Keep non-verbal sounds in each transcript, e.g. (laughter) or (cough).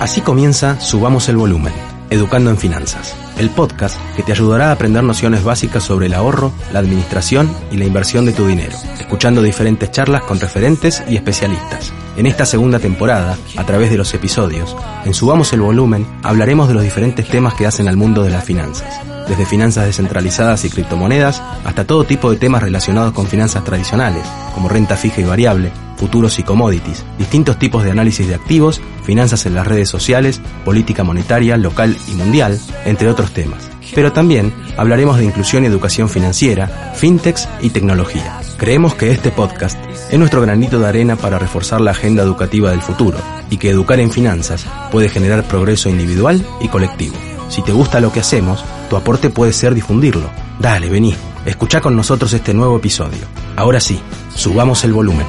Así comienza Subamos el Volumen, Educando en Finanzas, el podcast que te ayudará a aprender nociones básicas sobre el ahorro, la administración y la inversión de tu dinero, escuchando diferentes charlas con referentes y especialistas. En esta segunda temporada, a través de los episodios, en Subamos el Volumen hablaremos de los diferentes temas que hacen al mundo de las finanzas desde finanzas descentralizadas y criptomonedas hasta todo tipo de temas relacionados con finanzas tradicionales, como renta fija y variable, futuros y commodities, distintos tipos de análisis de activos, finanzas en las redes sociales, política monetaria local y mundial, entre otros temas. Pero también hablaremos de inclusión y educación financiera, fintechs y tecnología. Creemos que este podcast es nuestro granito de arena para reforzar la agenda educativa del futuro y que educar en finanzas puede generar progreso individual y colectivo. Si te gusta lo que hacemos, tu aporte puede ser difundirlo. Dale, vení, escucha con nosotros este nuevo episodio. Ahora sí, subamos el volumen.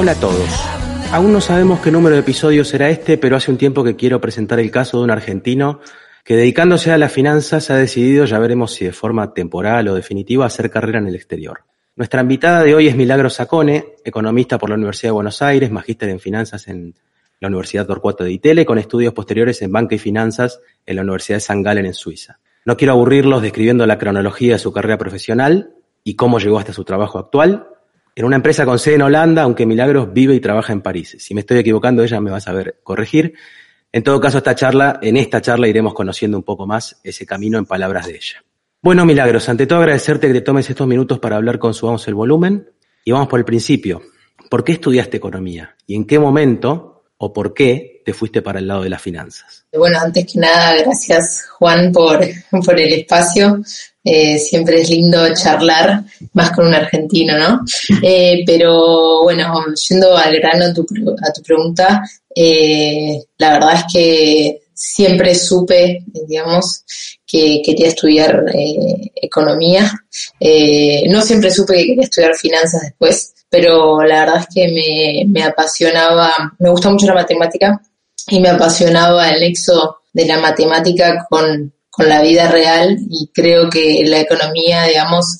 Hola a todos. Aún no sabemos qué número de episodios será este, pero hace un tiempo que quiero presentar el caso de un argentino que dedicándose a las finanzas ha decidido, ya veremos si de forma temporal o definitiva, hacer carrera en el exterior. Nuestra invitada de hoy es Milagro Sacone, economista por la Universidad de Buenos Aires, magíster en finanzas en la Universidad Torcuato de Itele, con estudios posteriores en banca y finanzas en la Universidad de San Galen en Suiza. No quiero aburrirlos describiendo la cronología de su carrera profesional y cómo llegó hasta su trabajo actual. En una empresa con sede en Holanda, aunque Milagros vive y trabaja en París. Si me estoy equivocando, ella me va a saber corregir. En todo caso, esta charla, en esta charla iremos conociendo un poco más ese camino en palabras de ella. Bueno, Milagros, ante todo agradecerte que te tomes estos minutos para hablar con Subamos el Volumen. Y vamos por el principio. ¿Por qué estudiaste economía? ¿Y en qué momento o por qué te fuiste para el lado de las finanzas? Bueno, antes que nada, gracias Juan por, (laughs) por el espacio. Eh, siempre es lindo charlar más con un argentino, ¿no? (laughs) Eh, pero bueno, yendo al grano a tu, a tu pregunta, eh, la verdad es que siempre supe, digamos, que quería estudiar eh, economía. Eh, no siempre supe que quería estudiar finanzas después, pero la verdad es que me, me apasionaba, me gusta mucho la matemática y me apasionaba el nexo de la matemática con, con la vida real y creo que la economía, digamos,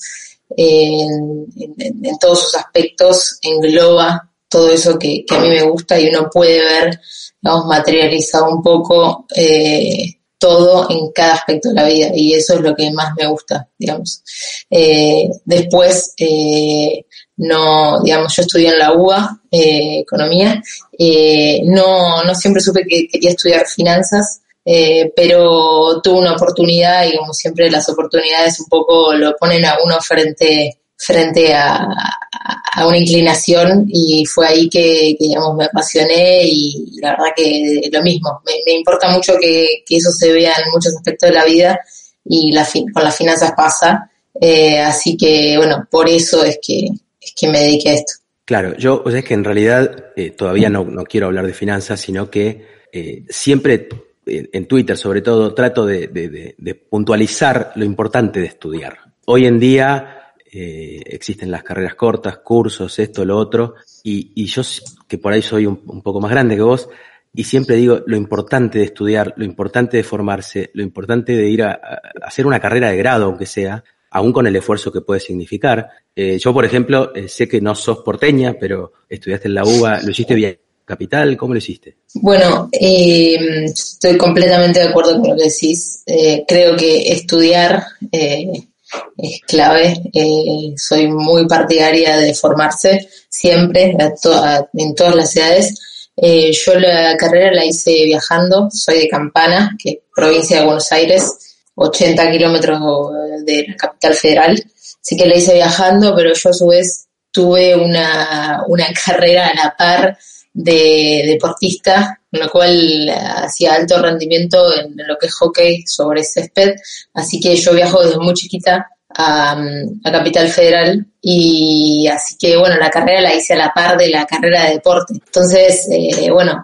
en, en, todos sus aspectos engloba todo eso que, que, a mí me gusta y uno puede ver, digamos, materializado un poco eh, todo en cada aspecto de la vida y eso es lo que más me gusta, digamos. Eh, después, eh, no, digamos, yo estudié en la UBA, eh, economía, eh, no, no siempre supe que quería estudiar finanzas, eh, pero tuve una oportunidad y como siempre las oportunidades un poco lo ponen a uno frente frente a, a, una inclinación y fue ahí que, digamos, me apasioné y la verdad que lo mismo, me, importa mucho que, eso se vea en muchos aspectos de la vida y la con las finanzas pasa, eh, así que bueno, por eso es que, que me dediqué a esto. Claro, yo o sea, es que en realidad eh, todavía no, no, quiero hablar de finanzas, sino que eh, siempre en Twitter sobre todo trato de, de, de puntualizar lo importante de estudiar. Hoy en día eh, existen las carreras cortas, cursos, esto, lo otro, y, y yo, que por ahí soy un, poco más grande que vos, y siempre digo lo importante de estudiar, lo importante de formarse, lo importante de ir a hacer una carrera de grado, aunque sea, aún con el esfuerzo que puede significar. Eh, yo, por ejemplo, eh, sé que no sos porteña, pero estudiaste en la UBA, lo hiciste bien. Capital, ¿cómo lo hiciste? Bueno, eh, estoy completamente de acuerdo con lo que decís. Eh, creo que estudiar es clave. Soy muy partidaria de formarse siempre, to en todas las edades. Yo la carrera la hice viajando, soy de Campana, que es provincia de Buenos Aires, 80 kilómetros de la capital federal. Así que la hice viajando, pero yo a su vez tuve una, una carrera a la par de deportista, con lo cual hacía alto rendimiento en lo que es hockey sobre césped, así que yo viajo desde muy chiquita a, Capital Federal y así que bueno, la carrera la hice a la par de la carrera de deporte. Entonces, eh, bueno,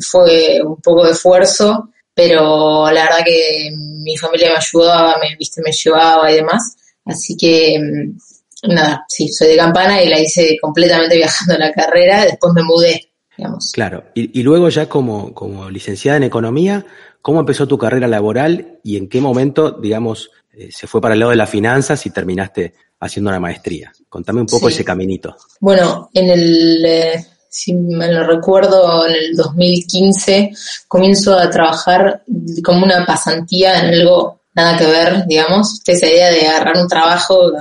fue un poco de esfuerzo, pero la verdad que mi familia me ayudaba, me, viste, me llevaba y demás. Así que mm, nada, sí, soy de Campana y la hice completamente (laughs) viajando la carrera, después me mudé, digamos. Claro, y, y luego ya como, como licenciada en economía, ¿cómo empezó tu carrera laboral y en qué momento, digamos, eh, se fue para el lado de las finanzas y terminaste haciendo una maestría. Contame un poco ese caminito. Bueno, en el, eh, si me lo recuerdo, en el 2015 comienzo a trabajar como una pasantía en algo nada que ver, digamos. Esa idea de agarrar un trabajo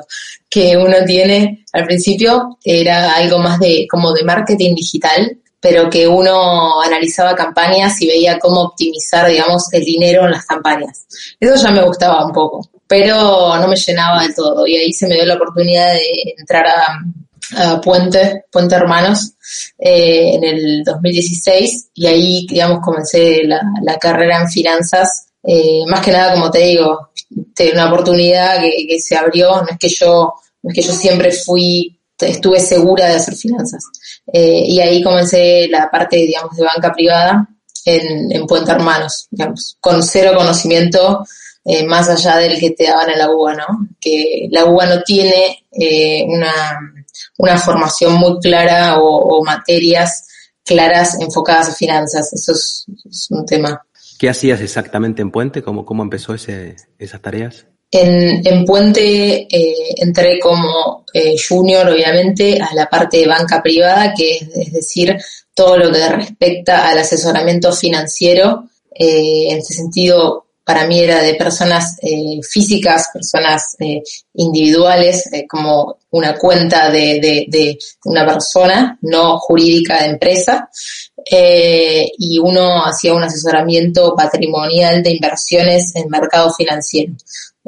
que uno tiene al principio era algo más de como de marketing digital, pero que uno analizaba campañas y veía cómo optimizar, digamos, el dinero en las campañas. Eso ya me gustaba un poco pero no me llenaba del todo. Y ahí se me dio la oportunidad de entrar a, Puente, Puente Hermanos, eh, en el 2016, y ahí, digamos, comencé la, carrera en finanzas. Eh, más que nada, como te digo, una oportunidad que, se abrió, no es que yo, no es que yo siempre fui, estuve segura de hacer finanzas. Eh, y ahí comencé la parte, digamos, de banca privada en, en Puente Hermanos, digamos, con cero conocimiento eh, más allá del que te daban en la UBA, ¿no? Que la UBA no tiene eh, una, una, formación muy clara o, materias claras enfocadas a finanzas. Eso es, un tema. ¿Qué hacías exactamente en Puente? ¿Cómo, cómo empezó ese, esas tareas? En, en Puente eh, entré como junior, obviamente, a la parte de banca privada, que es, es decir, todo lo que respecta al asesoramiento financiero. en ese sentido, para mí era de personas eh, físicas, personas eh, individuales, eh, como una cuenta de, de, una persona, no jurídica de empresa, y uno hacía un asesoramiento patrimonial de inversiones en mercado financiero,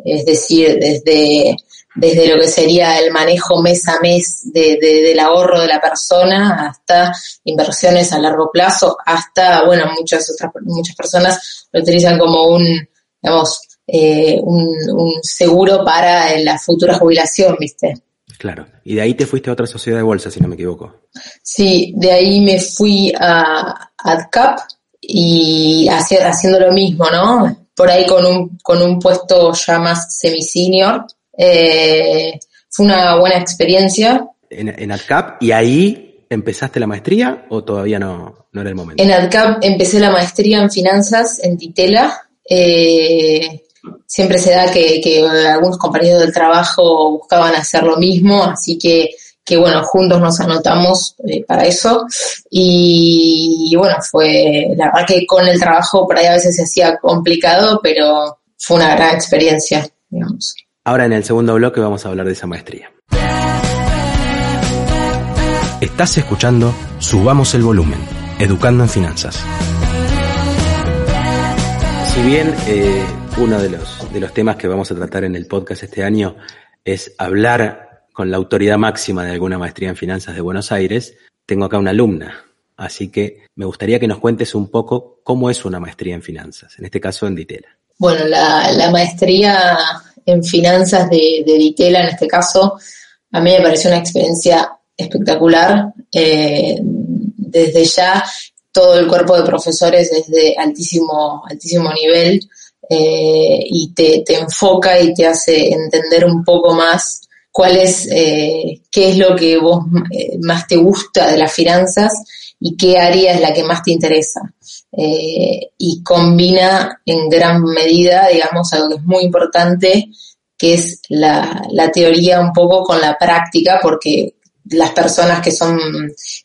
es decir, desde desde lo que sería el manejo mes a mes de, del ahorro de la persona hasta inversiones a largo plazo, hasta, bueno, muchas otras, muchas personas lo utilizan como un, digamos, eh, un, seguro para la futura jubilación, ¿viste? Claro. Y de ahí te fuiste a otra sociedad de bolsa, si no me equivoco. Sí, de ahí me fui a AdCap y haciendo lo mismo, ¿no? Por ahí con un, con un puesto ya más semi-senior. Eh, fue una buena experiencia. En, en AdCap, y ahí empezaste la maestría o todavía no, no era el momento? En AdCap empecé la maestría en finanzas en Titela eh, siempre se da que, algunos compañeros del trabajo buscaban hacer lo mismo, así que, que bueno, juntos nos anotamos eh, para eso. Y, bueno, fue, la verdad que con el trabajo por ahí a veces se hacía complicado, pero fue una gran experiencia, digamos. Ahora en el segundo bloque vamos a hablar de esa maestría. Estás escuchando Subamos el Volumen, Educando en Finanzas. Bien eh, uno de los, de los temas que vamos a tratar en el podcast este año es hablar con la autoridad máxima de alguna maestría en finanzas de Buenos Aires, tengo acá una alumna. Así que me gustaría que nos cuentes un poco cómo es una maestría en finanzas, en este caso en Ditela. Bueno, la, maestría en finanzas de, de, Ditela, en este caso, a mí me pareció una experiencia espectacular. Eh, desde ya todo el cuerpo de profesores es de altísimo, altísimo nivel eh, y te, te, enfoca y te hace entender un poco más cuál es, eh, qué es lo que vos eh, más te gusta de las finanzas y qué área es la que más te interesa. y combina en gran medida, digamos, algo que es muy importante, que es la, la teoría un poco con la práctica, porque las personas que son,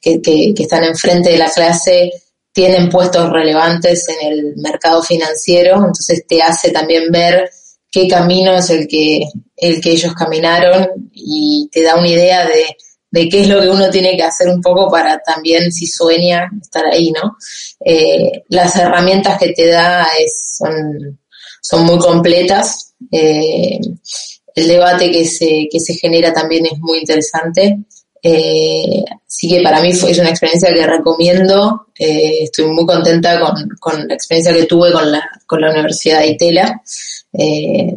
que, que, están enfrente de la clase tienen puestos relevantes en el mercado financiero, entonces te hace también ver qué camino es el que, el que ellos caminaron y te da una idea de, de qué es lo que uno tiene que hacer un poco para también, si sueña, estar ahí, ¿no? Eh, las herramientas que te da son, son muy completas. Eh, el debate que se, que se genera también es muy interesante. Eh, así que para mí fue, es una experiencia que recomiendo. Eh, estoy muy contenta con, con, la experiencia que tuve con la, con la Universidad de Itela. Eh,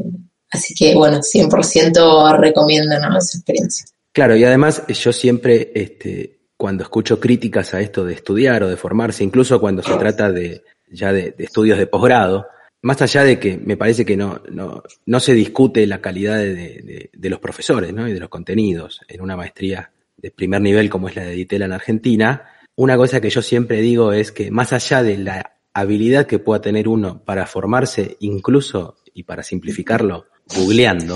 así que, bueno, 100% recomiendo esa experiencia. Claro, y además yo siempre, este, cuando escucho críticas a esto de estudiar o de formarse, incluso cuando se trata de ya de, estudios de posgrado, más allá de que me parece que no, no, no se discute la calidad de, de, de, los profesores ¿no? y de los contenidos en una maestría de primer nivel como es la de Ditela en Argentina, una cosa que yo siempre digo es que más allá de la habilidad que pueda tener uno para formarse, incluso y para simplificarlo, googleando,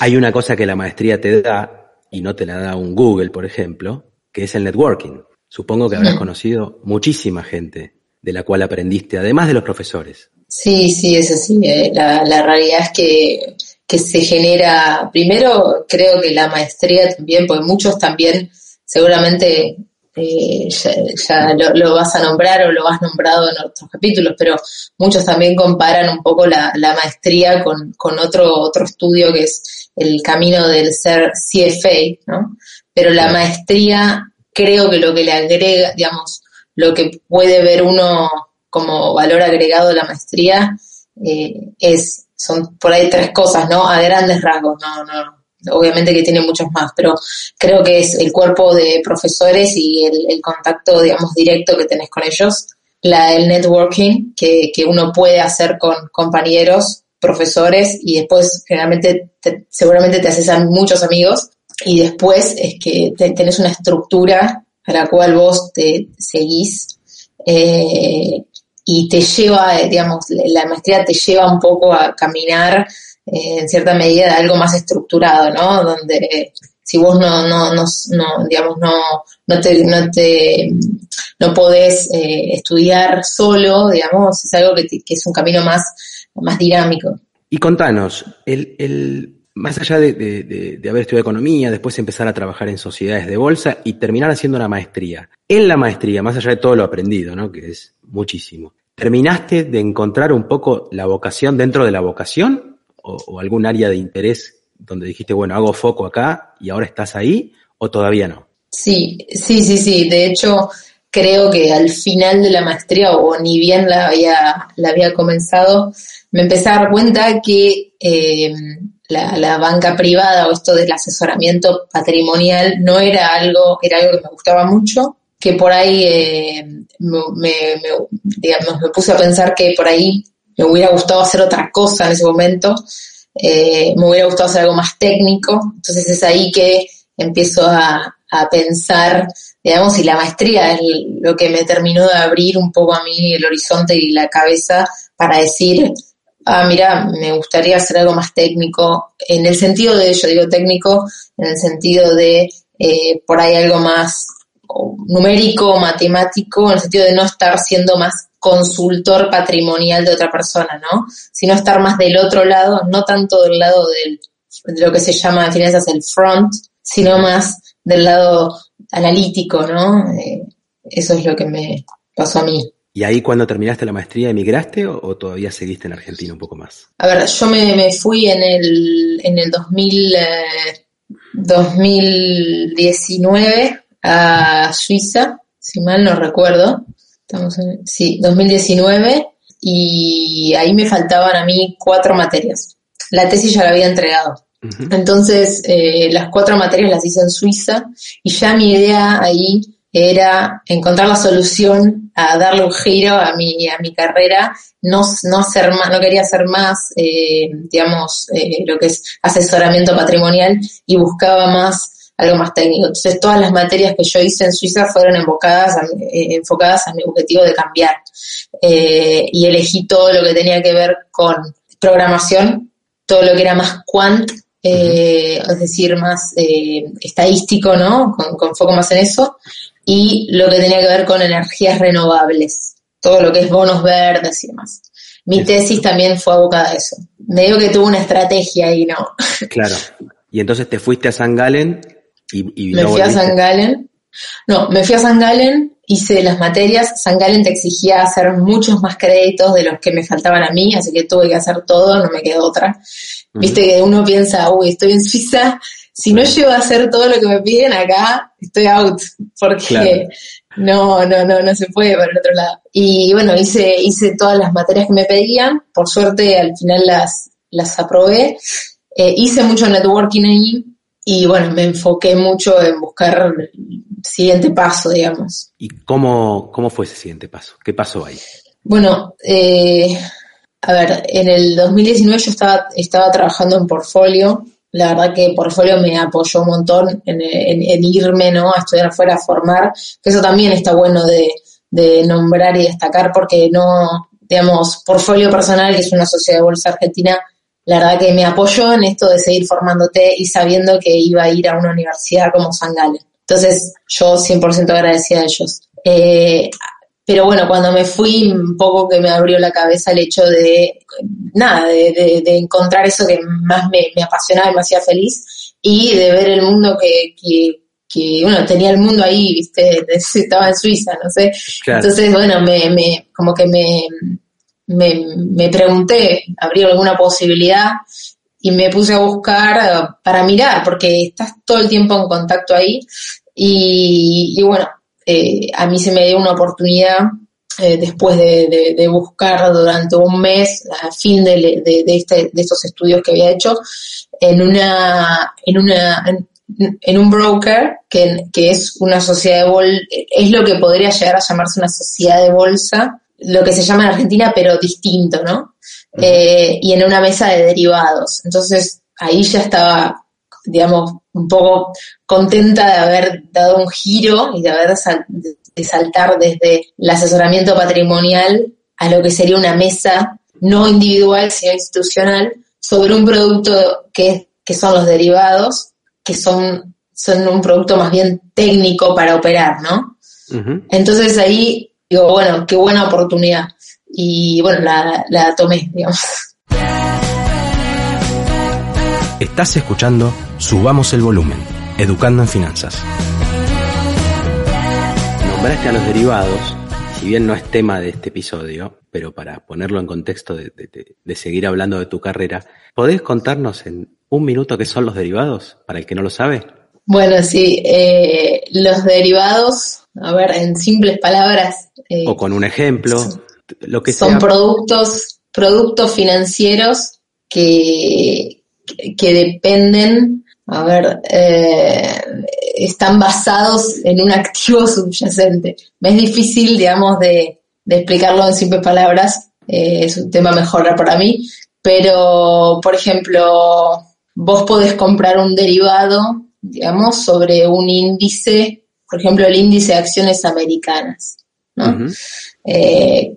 hay una cosa que la maestría te da y no te la da un Google, por ejemplo, que es el networking. Supongo que habrás conocido muchísima gente de la cual aprendiste, además de los profesores. Sí, sí, es así. Eh, la, la realidad es que que se genera, primero creo que la maestría también, porque muchos también seguramente eh, ya, lo, vas a nombrar o lo has nombrado en otros capítulos, pero muchos también comparan un poco la, maestría con, con, otro, otro estudio que es el camino del ser CFA, ¿no? Pero la maestría creo que lo que le agrega, digamos, lo que puede ver uno como valor agregado de la maestría eh, es son por ahí tres cosas, ¿no? A grandes rasgos, no, no. Obviamente que tiene muchos más, pero creo que es el cuerpo de profesores y el, contacto, digamos, directo que tenés con ellos, la, el networking que, que uno puede hacer con compañeros, profesores y después generalmente seguramente te haces a muchos amigos y después es que tenés una estructura a la cual vos te seguís eh, y te lleva, eh, digamos, la maestría te lleva un poco a caminar eh, en cierta medida de algo más estructurado, ¿no? Donde si vos no, no, no, no digamos, no, no te, no te, no podés eh, estudiar solo, digamos, es algo que, que, es un camino más, más dinámico. Y contanos, el, el, más allá de, haber estudiado economía, después empezar a trabajar en sociedades de bolsa y terminar haciendo una maestría. En la maestría, más allá de todo lo aprendido, ¿no? Que es muchísimo. ¿Terminaste de encontrar un poco la vocación dentro de la vocación o, algún área de interés donde dijiste, bueno, hago foco acá y ahora estás ahí o todavía no? Sí, sí, sí, sí. De hecho, creo que al final de la maestría o ni bien la había, la había comenzado, me empecé a dar cuenta que eh, la, la, banca privada o esto del asesoramiento patrimonial no era algo, era algo que me gustaba mucho, que por ahí eh, me, me, digamos, me puse a pensar que por ahí me hubiera gustado hacer otra cosa en ese momento, eh, me hubiera gustado hacer algo más técnico, entonces es ahí que empiezo a, a pensar, digamos, y la maestría es lo que me terminó de abrir un poco a mí el horizonte y la cabeza para decir, ah, mira, me gustaría hacer algo más técnico, en el sentido de, yo digo técnico, en el sentido de eh, por ahí algo más numérico, matemático, en el sentido de no estar siendo más consultor patrimonial de otra persona, ¿no? Sino estar más del otro lado, no tanto del lado del, de lo que se llama en finanzas el front, sino más del lado analítico, ¿no? Eh, eso es lo que me pasó a mí. ¿Y ahí cuando terminaste la maestría emigraste o, todavía seguiste en Argentina un poco más? A ver, yo me, me fui en el, en el 2000, 2019 a Suiza, si mal no recuerdo. Estamos en, sí, 2019 y ahí me faltaban a mí cuatro materias. La tesis ya la había entregado. Entonces, eh, las cuatro materias las hice en Suiza y ya mi idea ahí era encontrar la solución a darle un giro a mi, a mi carrera, no, no, hacer más, no quería hacer más, eh, digamos, eh, lo que es asesoramiento patrimonial y buscaba más algo más técnico. Entonces, todas las materias que yo hice en Suiza fueron enfocadas a, eh, enfocadas a mi objetivo de cambiar. Y elegí todo lo que tenía que ver con programación, todo lo que era más quant, eh, es decir, más estadístico, ¿no? Con, con foco más en eso. Y lo que tenía que ver con energías renovables, todo lo que es bonos verdes y demás. Mi tesis también fue abocada a eso. Me digo que tuvo una estrategia ahí, ¿no? (laughs) Claro. Y entonces te fuiste a San Galen me fui a San Galen. No, me fui a San Galen, hice las materias. San Galen te exigía hacer muchos más créditos de los que me faltaban a mí, así que tuve que hacer todo, no me quedó otra. Viste que uno piensa, uy, estoy en Suiza, si no llego a hacer todo lo que me piden acá, estoy out, porque no, no, no, no se puede para el otro lado. Y bueno, hice, hice todas las materias que me pedían, por suerte al final las, las aprobé. Eh, hice mucho networking ahí y bueno, me enfoqué mucho en buscar el siguiente paso, digamos. ¿Y cómo, cómo fue ese siguiente paso? ¿Qué pasó ahí? Bueno, eh, a ver, en el 2019 yo estaba, estaba trabajando en portfolio. La verdad que portfolio me apoyó un montón en, irme ¿no? a estudiar afuera, a formar, que eso también está bueno de, nombrar y destacar porque no, digamos, portfolio personal, que es una sociedad de bolsa argentina, la verdad que me apoyó en esto de seguir formándote y sabiendo que iba a ir a una universidad como San Galen. Entonces, yo 100% agradecida a ellos. Eh, pero bueno, cuando me fui, un poco que me abrió la cabeza el hecho de, nada, de, encontrar eso que más me, apasionaba y me hacía feliz y de ver el mundo que, que, bueno, tenía el mundo ahí, viste, (laughs) estaba en Suiza, no sé. Entonces, bueno, me, me, como que me, me, me pregunté, ¿habría alguna posibilidad? Y me puse a buscar para mirar, porque estás todo el tiempo en contacto ahí. Y, y bueno, eh, a mí se me dio una oportunidad eh, después de, buscar durante un mes, a fin de, este, de, estos estudios que había hecho, en una, en una, en, un broker que, que, es una sociedad de bolsa, es lo que podría llegar a llamarse una sociedad de bolsa, lo que se llama en Argentina, pero distinto, ¿no? Eh, y en una mesa de derivados. Entonces, ahí ya estaba digamos, un poco contenta de haber dado un giro y de haber de saltar desde el asesoramiento patrimonial a lo que sería una mesa no individual, sino institucional, sobre un producto que, que son los derivados, que son, son un producto más bien técnico para operar, ¿no? Entonces ahí digo, bueno, qué buena oportunidad. Y bueno, la, la tomé, digamos. Estás escuchando Subamos el Volumen, Educando en Finanzas. Nombraste a los derivados, si bien no es tema de este episodio, pero para ponerlo en contexto de, seguir hablando de tu carrera, ¿podés contarnos en un minuto qué son los derivados, para el que no lo sabe? Bueno, sí, eh, los derivados, a ver, en simples palabras. Eh, o con un ejemplo, lo que Son productos, productos financieros que, que dependen, a ver, eh, están basados en un activo (laughs) subyacente. Me es difícil, digamos, de, explicarlo en simples palabras, eh, es un tema mejor para mí, pero, por ejemplo, vos podés comprar un derivado, digamos, sobre un índice, por ejemplo, el índice de acciones americanas, ¿no? Eh,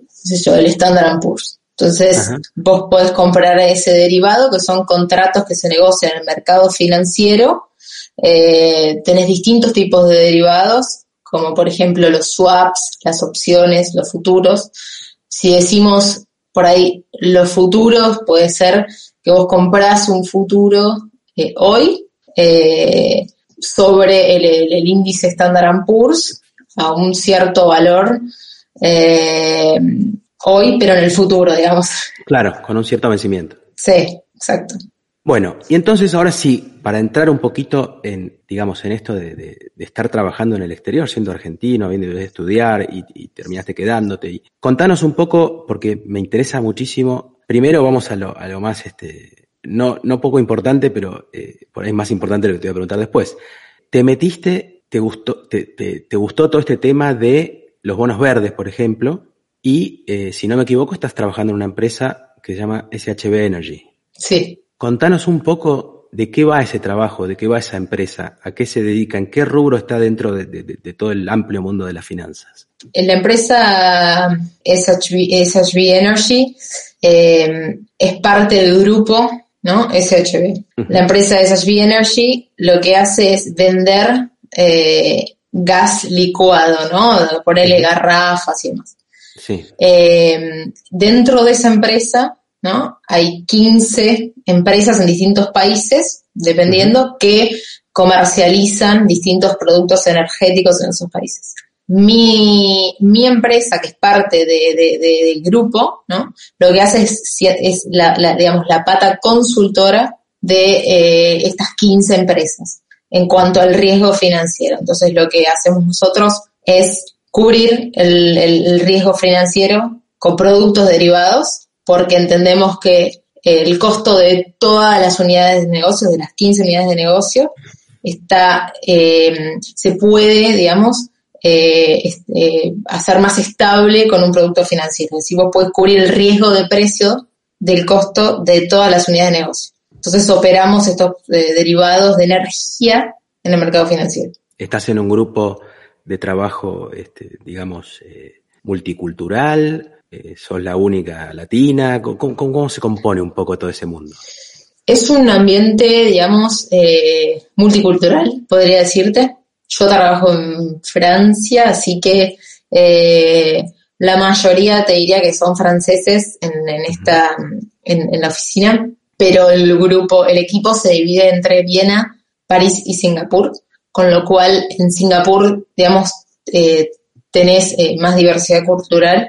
el Standard Poor's. Entonces, vos podés comprar ese derivado, que son contratos que se negocian en el mercado financiero. Eh, tenés distintos tipos de derivados, como por ejemplo los swaps, las opciones, los futuros. Si decimos por ahí los futuros, puede ser que vos comprás un futuro eh, hoy eh, sobre el, índice Standard Poor's a un cierto valor hoy, pero en el futuro, digamos. Claro, con un cierto vencimiento. Sí, exacto. Bueno, y entonces ahora sí, para entrar un poquito en, digamos, en esto de, estar trabajando en el exterior, siendo argentino, habiendo de estudiar y, terminaste quedándote. Y contanos un poco, porque me interesa muchísimo. Primero vamos a lo, a lo más, este, no, no poco importante, pero eh, por ahí más importante lo que te voy a preguntar después. ¿Te metiste, te gustó, te, te gustó todo este tema de los bonos verdes, por ejemplo? Y, eh, si no me equivoco, estás trabajando en una empresa que se llama SHB Energy. Sí. Contanos un poco de qué va ese trabajo, de qué va esa empresa, a qué se dedica, en qué rubro está dentro de, todo el amplio mundo de las finanzas. En la empresa SHB, Energy eh, es parte del grupo, ¿no? SHB. La empresa SHB Energy lo que hace es vender eh, gas licuado, ¿no? Ponerle garrafas y demás. Eh, dentro de esa empresa, ¿no? Hay 15 empresas en distintos países, dependiendo, que comercializan distintos productos energéticos en esos países. Mi, mi empresa, que es parte del grupo, ¿no? Lo que hace es, es la, digamos, la pata consultora de eh, estas 15 empresas en cuanto al riesgo financiero. Entonces lo que hacemos nosotros es cubrir el, riesgo financiero con productos derivados porque entendemos que el costo de todas las unidades de negocio, de las 15 unidades de negocio, está, eh, se puede, digamos, eh, este, hacer más estable con un producto financiero. Es decir, vos podés cubrir el riesgo de precio del costo de todas las unidades de negocio. Entonces operamos estos eh, derivados de energía en el mercado financiero. Estás en un grupo de trabajo, este, digamos, eh, multicultural, eh, sos la única latina, ¿Cómo, ¿Cómo, se compone un poco todo ese mundo? Es un ambiente, digamos, eh, multicultural, podría decirte. Yo trabajo en Francia, así que la mayoría te diría que son franceses en, esta, en la oficina, pero el grupo, el equipo se divide entre Viena, París y Singapur, con lo cual en Singapur, digamos, eh, tenés eh, más diversidad cultural,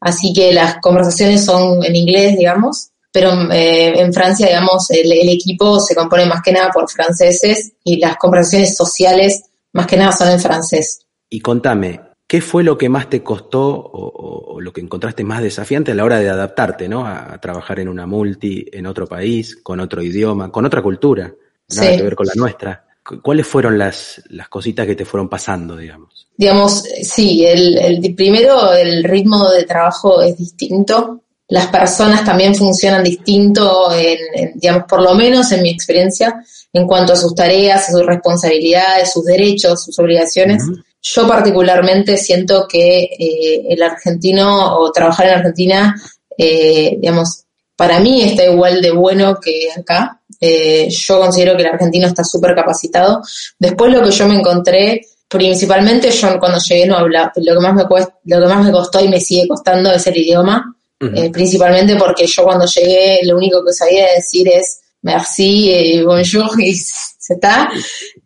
así que las conversaciones son en inglés, digamos, pero eh, en Francia, digamos, el, equipo se compone más que nada por franceses y las conversaciones sociales más que nada son en francés. Y contame, ¿qué fue lo que más te costó o, lo que encontraste más desafiante a la hora de adaptarte, ¿no? A, trabajar en una multi, en otro país, con otro idioma, con otra cultura, nada que ver con la nuestra. ¿Cuáles fueron las, las cositas que te fueron pasando, digamos? Digamos, sí, el, el primero, el ritmo de trabajo es distinto. Las personas también funcionan distinto, en, digamos, por lo menos en mi experiencia, en cuanto a sus tareas, a sus responsabilidades, sus derechos, sus obligaciones. Yo particularmente siento que eh, el argentino o trabajar en Argentina, eh, digamos, para mí está igual de bueno que acá. Eh, yo considero que el argentino está súper capacitado. Después lo que yo me encontré, principalmente yo cuando llegué no hablaba, lo que más me, lo que más me costó y me sigue costando es el idioma, eh, principalmente porque yo cuando llegué lo único que sabía decir es merci, eh, bonjour (laughs) y se está.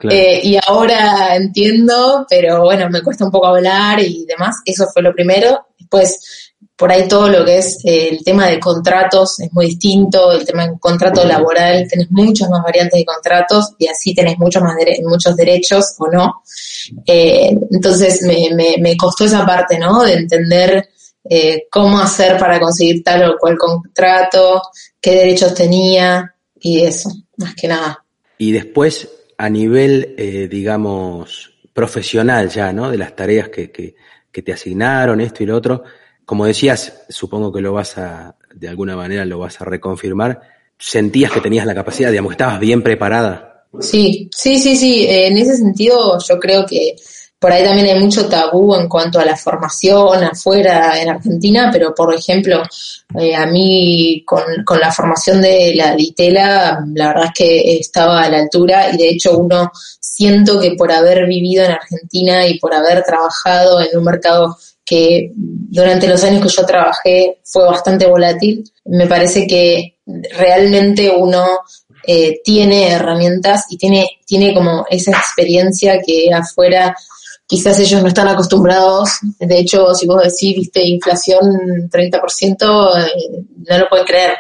y ahora entiendo, pero bueno, me cuesta un poco hablar y demás. Eso fue lo primero. Después, por ahí todo lo que es eh, el tema de contratos es muy distinto, el tema de contrato laboral, tenés muchas más variantes de contratos y así tenés muchos más muchos derechos o no. Eh, entonces me, me, me, costó esa parte, ¿no? De entender eh, cómo hacer para conseguir tal o cual contrato, qué derechos tenía y eso, más que nada. Y después, a nivel, digamos, profesional ya, ¿no? De las tareas que, que, que te asignaron, esto y lo otro, como decías, supongo que lo vas a, de alguna manera lo vas a reconfirmar, ¿sentías que tenías la capacidad, digamos, estabas bien preparada? Sí, sí, sí, sí. En ese sentido, yo creo que por ahí también hay mucho tabú en cuanto a la formación afuera en Argentina, pero por ejemplo, eh, a mí con, con, la formación de la ditela, la verdad es que estaba a la altura y de hecho uno siento que por haber vivido en Argentina y por haber trabajado en un mercado que durante los años que yo trabajé fue bastante volátil. Me parece que realmente uno eh, tiene herramientas y tiene, tiene como esa experiencia que afuera quizás ellos no están acostumbrados. De hecho, si vos decís, viste, inflación 30%, eh, no lo pueden creer.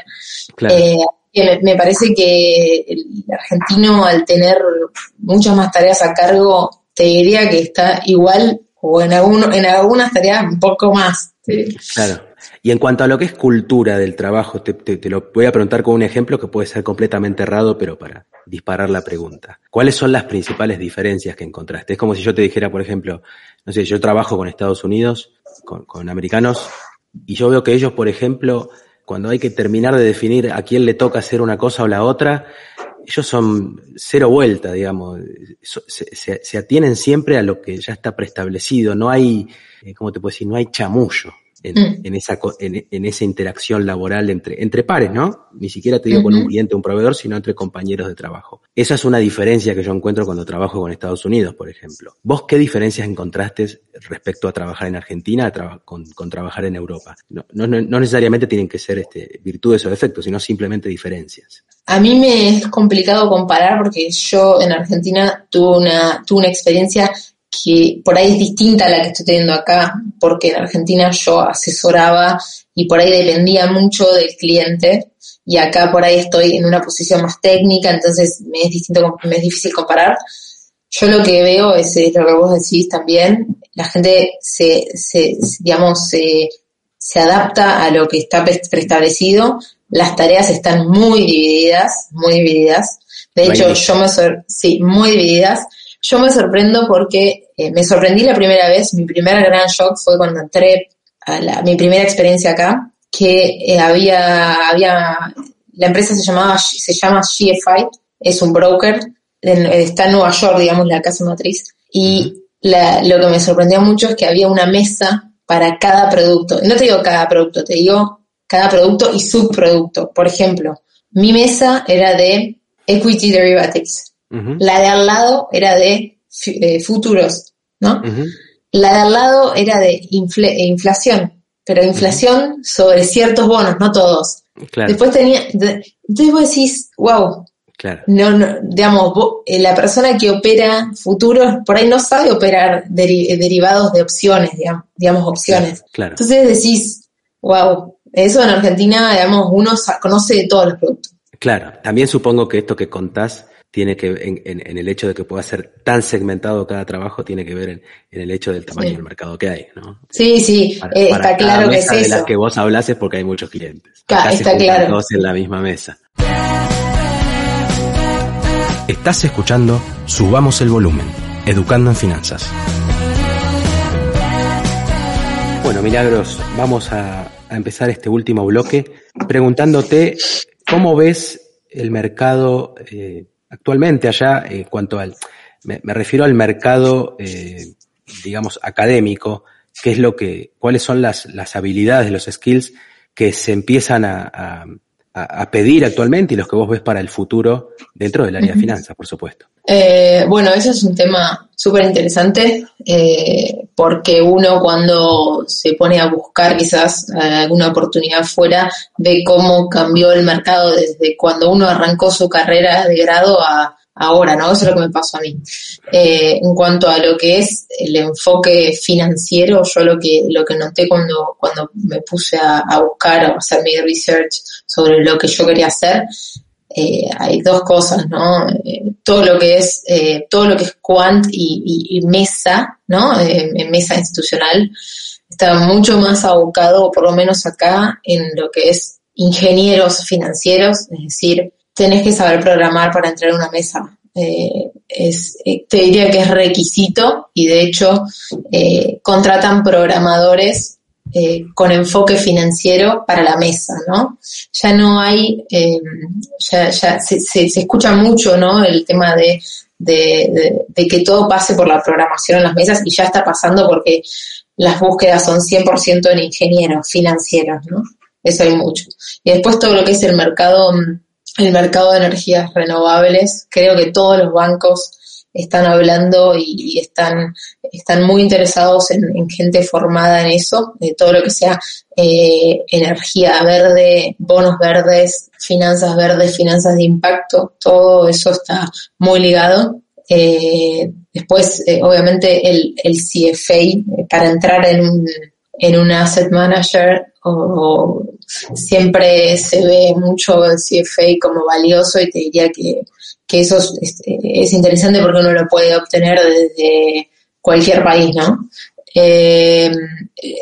Eh, me, me, parece que el argentino, al tener muchas más tareas a cargo, te diría que está igual o en, en algunas tareas un poco más. Claro. Y en cuanto a lo que es cultura del trabajo, te, te, lo voy a preguntar con un ejemplo que puede ser completamente errado, pero para disparar la pregunta. ¿Cuáles son las principales diferencias que encontraste? Es como si yo te dijera, por ejemplo, no sé, yo trabajo con Estados Unidos, con, con americanos, y yo veo que ellos, por ejemplo, cuando hay que terminar de definir a quién le toca hacer una cosa o la otra, ellos son cero vuelta, digamos, se, se, atienen siempre a lo que ya está preestablecido, no hay, eh, ¿cómo te puedo decir? No hay chamullo en, mm. esa, en, esa interacción laboral entre, entre pares, ¿no? Ni siquiera te digo con un cliente, un proveedor, sino entre compañeros de trabajo. Esa es una diferencia que yo encuentro cuando trabajo con Estados Unidos, por ejemplo. ¿Vos qué diferencias encontraste respecto a trabajar en Argentina con, con, trabajar en Europa? No, no, no necesariamente tienen que ser este, virtudes o defectos, sino simplemente diferencias. A mí me es complicado comparar porque yo en Argentina tuve una, tuve una experiencia que por ahí es distinta a la que estoy teniendo acá, porque en Argentina yo asesoraba y por ahí dependía mucho del cliente y acá por ahí estoy en una posición más técnica, entonces me es distinto, me es difícil comparar. Yo lo que veo es, lo que vos decís también, la gente se, se digamos, se, se adapta a lo que está preestablecido, las tareas están muy divididas, muy divididas. De hecho, yo me sí, muy divididas. Yo me sorprendo porque eh, me sorprendí la primera vez, mi primer gran shock fue cuando entré a la, mi primera experiencia acá, que eh, había, había, la empresa se llamaba, se llama GFI, es un broker, está en Nueva York, digamos, la casa matriz, y lo que me sorprendió mucho es que había una mesa para cada producto. No te digo cada producto, te digo cada producto y subproducto. Por ejemplo, mi mesa era de equity derivatives. La de al lado era de eh, futuros, ¿no? La de al lado era de inflación, pero inflación sobre ciertos bonos, no todos. Después tenía, entonces vos decís, wow, Claro. No, no, digamos, eh, la persona que opera futuros por ahí no sabe operar derivados de opciones, digamos, opciones. Claro, Entonces decís, wow, eso en Argentina, digamos, uno conoce de todos los productos. Claro, también supongo que esto que contás tiene que en, en, el hecho de que pueda ser tan segmentado cada trabajo tiene que ver en, el hecho del tamaño del mercado que hay, ¿no? Sí, sí, eh, está claro que es de las que vos hablas es porque hay muchos clientes. Claro, está claro. Todos en la misma mesa. Estás escuchando Subamos el Volumen, Educando en Finanzas. Bueno, Milagros, vamos a, empezar este último bloque preguntándote cómo ves el mercado eh, actualmente allá en cuanto al, me, refiero al mercado, eh, digamos, académico, qué es lo que, cuáles son las, las habilidades, los skills que se empiezan a a, pedir actualmente y los que vos ves para el futuro dentro del área de finanzas, por supuesto? Eh, bueno, eso es un tema súper interesante eh, porque uno cuando se pone a buscar quizás alguna oportunidad fuera ve cómo cambió el mercado desde cuando uno arrancó su carrera de grado a ahora, ¿no? Eso es lo que me pasó a mí. Eh, en cuanto a lo que es el enfoque financiero, yo lo que, lo que noté cuando, cuando me puse a, buscar o hacer mi research sobre lo que yo quería hacer, eh, hay dos cosas, ¿no? Eh, todo lo que es, todo lo que es quant y, mesa, ¿no? mesa institucional, está mucho más abocado, por lo menos acá, en lo que es ingenieros financieros, es decir, tenés que saber programar para entrar a una mesa. Eh, eh, te diría que es requisito y de hecho eh, contratan programadores con enfoque financiero para la mesa, ¿no? Ya no hay, ya, ya se, escucha mucho, ¿no? El tema de, de, de, que todo pase por la programación en las mesas y ya está pasando porque las búsquedas son 100% en ingenieros financieros, ¿no? Eso hay mucho. Y después todo lo que es el mercado mm, el mercado de energías renovables. Creo que todos los bancos están hablando y, están, están muy interesados en, gente formada en eso, de todo lo que sea eh, energía verde, bonos verdes, finanzas verdes, finanzas de impacto, todo eso está muy ligado. Eh, después, eh, obviamente, el, el CFA, para entrar en un, en un asset manager o, siempre se ve mucho el CFA como valioso y te diría que, que eso es, es, interesante porque uno lo puede obtener desde cualquier país, ¿no? Eh,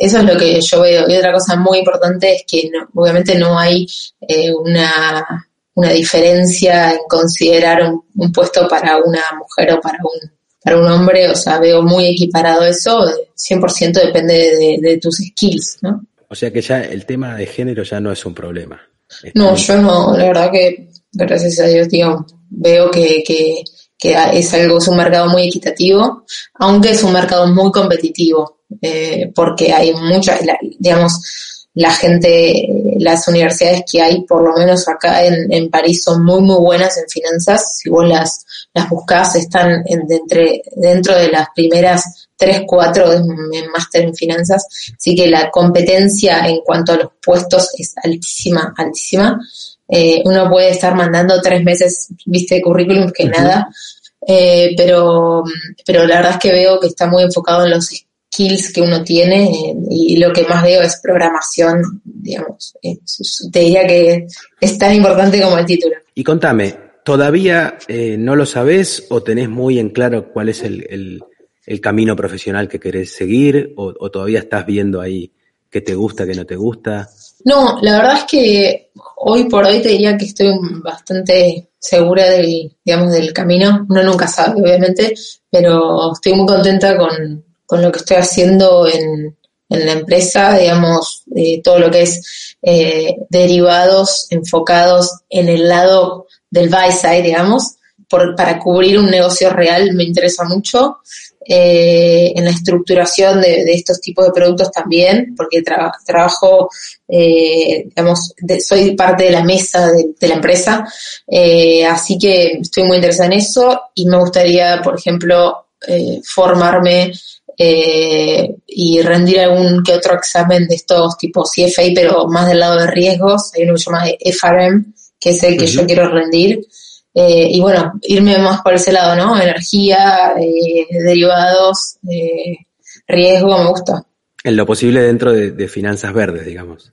eso es lo que yo veo. Y otra cosa muy importante es que obviamente no hay eh, una, una diferencia en considerar un, puesto para una mujer o para un, para un hombre. O sea, veo muy equiparado eso. 100% depende de, de tus skills, ¿no? O sea que ya el tema de género ya no es un problema. no, yo no, la verdad que gracias a Dios, digo, veo que, que, que, es algo, es un mercado muy equitativo, aunque es un mercado muy competitivo, eh, porque hay muchas, digamos, la gente, las universidades que hay, por lo menos acá en, en París, son muy, muy buenas en finanzas. Si vos las, las buscás, están en, de dentro de las primeras tres, cuatro en máster en finanzas, así que la competencia en cuanto a los puestos es altísima, altísima. Eh, uno puede estar mandando tres meses, viste, currículum que nada, eh, pero, pero la verdad es que veo que está muy enfocado en los skills que uno tiene eh, y lo que más veo es programación, digamos. Eh, te diría que es tan importante como el título. Y contame, ¿todavía eh, no lo sabes o tenés muy en claro cuál es el, el, camino profesional que querés seguir o, o todavía estás viendo ahí qué te gusta, qué no te gusta? No, la verdad es que hoy por hoy te diría que estoy bastante segura del, digamos, del camino. Uno nunca sabe, obviamente, pero estoy muy contenta con, con lo que estoy haciendo en, en la empresa, digamos, eh, todo lo que es eh, derivados enfocados en el lado del buy side, digamos, por, para cubrir un negocio real me interesa mucho. Eh, en la estructuración de, estos tipos de productos también, porque trabajo, eh, digamos, soy parte de la mesa de, la empresa, así que estoy muy interesada en eso y me gustaría, por ejemplo, formarme y rendir algún que otro examen de estos tipos CFA, pero más del lado de riesgos, hay uno que se llama FRM, que es el que yo quiero rendir. Eh, y bueno, irme más por ese lado, ¿no? Energía, eh, derivados, eh, riesgo, me gusta. En lo posible dentro de, finanzas verdes, digamos.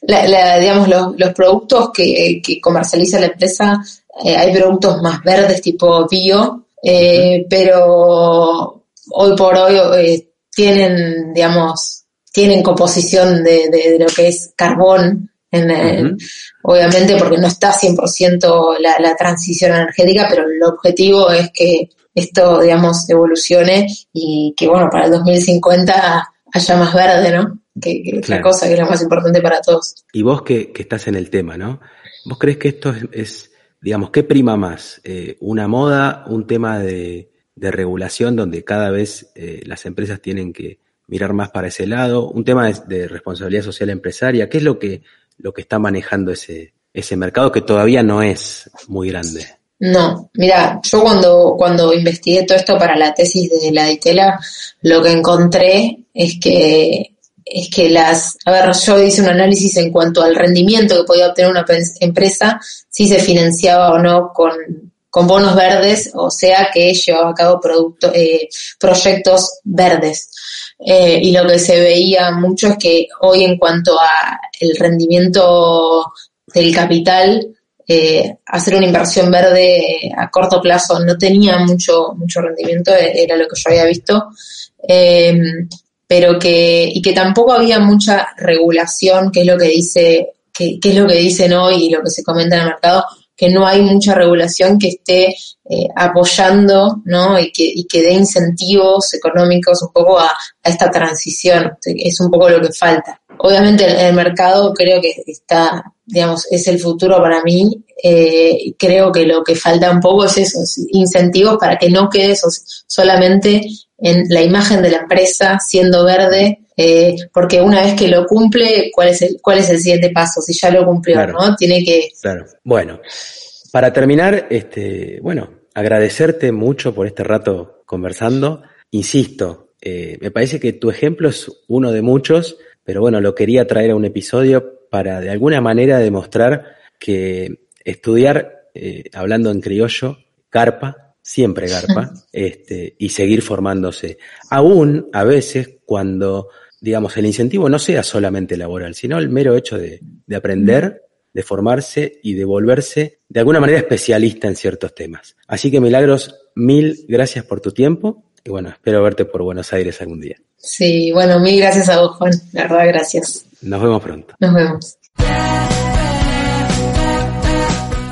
La, digamos, los, productos que, que, comercializa la empresa, hay productos más verdes tipo bio, pero hoy por hoy tienen, digamos, tienen composición de, de, lo que es carbón en, Obviamente porque no está 100% la, la transición energética, pero el objetivo es que esto, digamos, evolucione y que, bueno, para el 2050 haya más verde, ¿no? Que, que otra cosa que es lo más importante para todos. Y vos que, que estás en el tema, ¿no? ¿Vos crees que esto es, digamos, qué prima más? Eh, ¿Una moda, un tema de, de regulación donde cada vez eh, las empresas tienen que mirar más para ese lado? ¿Un tema de, responsabilidad social empresaria? ¿Qué es lo que lo que está manejando ese, ese mercado que todavía no es muy grande. No, mira, yo cuando, cuando investigué todo esto para la tesis de la Ditela, lo que encontré es que, es que las, a ver, yo hice un análisis en cuanto al rendimiento que podía obtener una empresa, si se financiaba o no con, con bonos verdes, o sea que llevaba a cabo producto, eh, proyectos verdes. Eh, y lo que se veía mucho es que hoy en cuanto a el rendimiento del capital, eh, hacer una inversión verde a corto plazo no tenía mucho, mucho rendimiento, e-, era lo que yo había visto, eh, pero que, y que tampoco había mucha regulación, que es lo que dice, que, que es lo que dicen hoy y lo que se comenta en el mercado, que no hay mucha regulación que esté eh, apoyando ¿no? y, que, y que dé incentivos económicos un poco a, esta transición. Es un poco lo que falta. Obviamente el, mercado creo que está, digamos, es el futuro para mí. Eh, creo que lo que falta un poco es esos incentivos para que no quede solamente en la imagen de la empresa siendo verde eh, porque una vez que lo cumple, ¿cuál es el, cuál es el siguiente paso? Si ya lo cumplió, ¿no? Tiene que... Claro. Bueno, para terminar, este, bueno, agradecerte mucho por este rato conversando. Insisto, eh, me parece que tu ejemplo es uno de muchos, pero bueno, lo quería traer a un episodio para de alguna manera demostrar que estudiar, eh, hablando en criollo, carpa, siempre garpa, (laughs) este, y seguir formándose. Aún a veces cuando digamos, el incentivo no sea solamente laboral, sino el mero hecho de, aprender, de formarse y de volverse de alguna manera especialista en ciertos temas. Así que Milagros, mil gracias por tu tiempo y bueno, espero verte por Buenos Aires algún día. Sí, bueno, mil gracias a vos, Juan. La verdad, gracias. Nos vemos pronto. Nos vemos.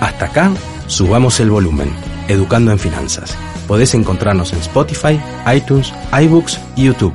Hasta acá, subamos el volumen. Educando en Finanzas. Podés encontrarnos en Spotify, iTunes, iBooks y YouTube.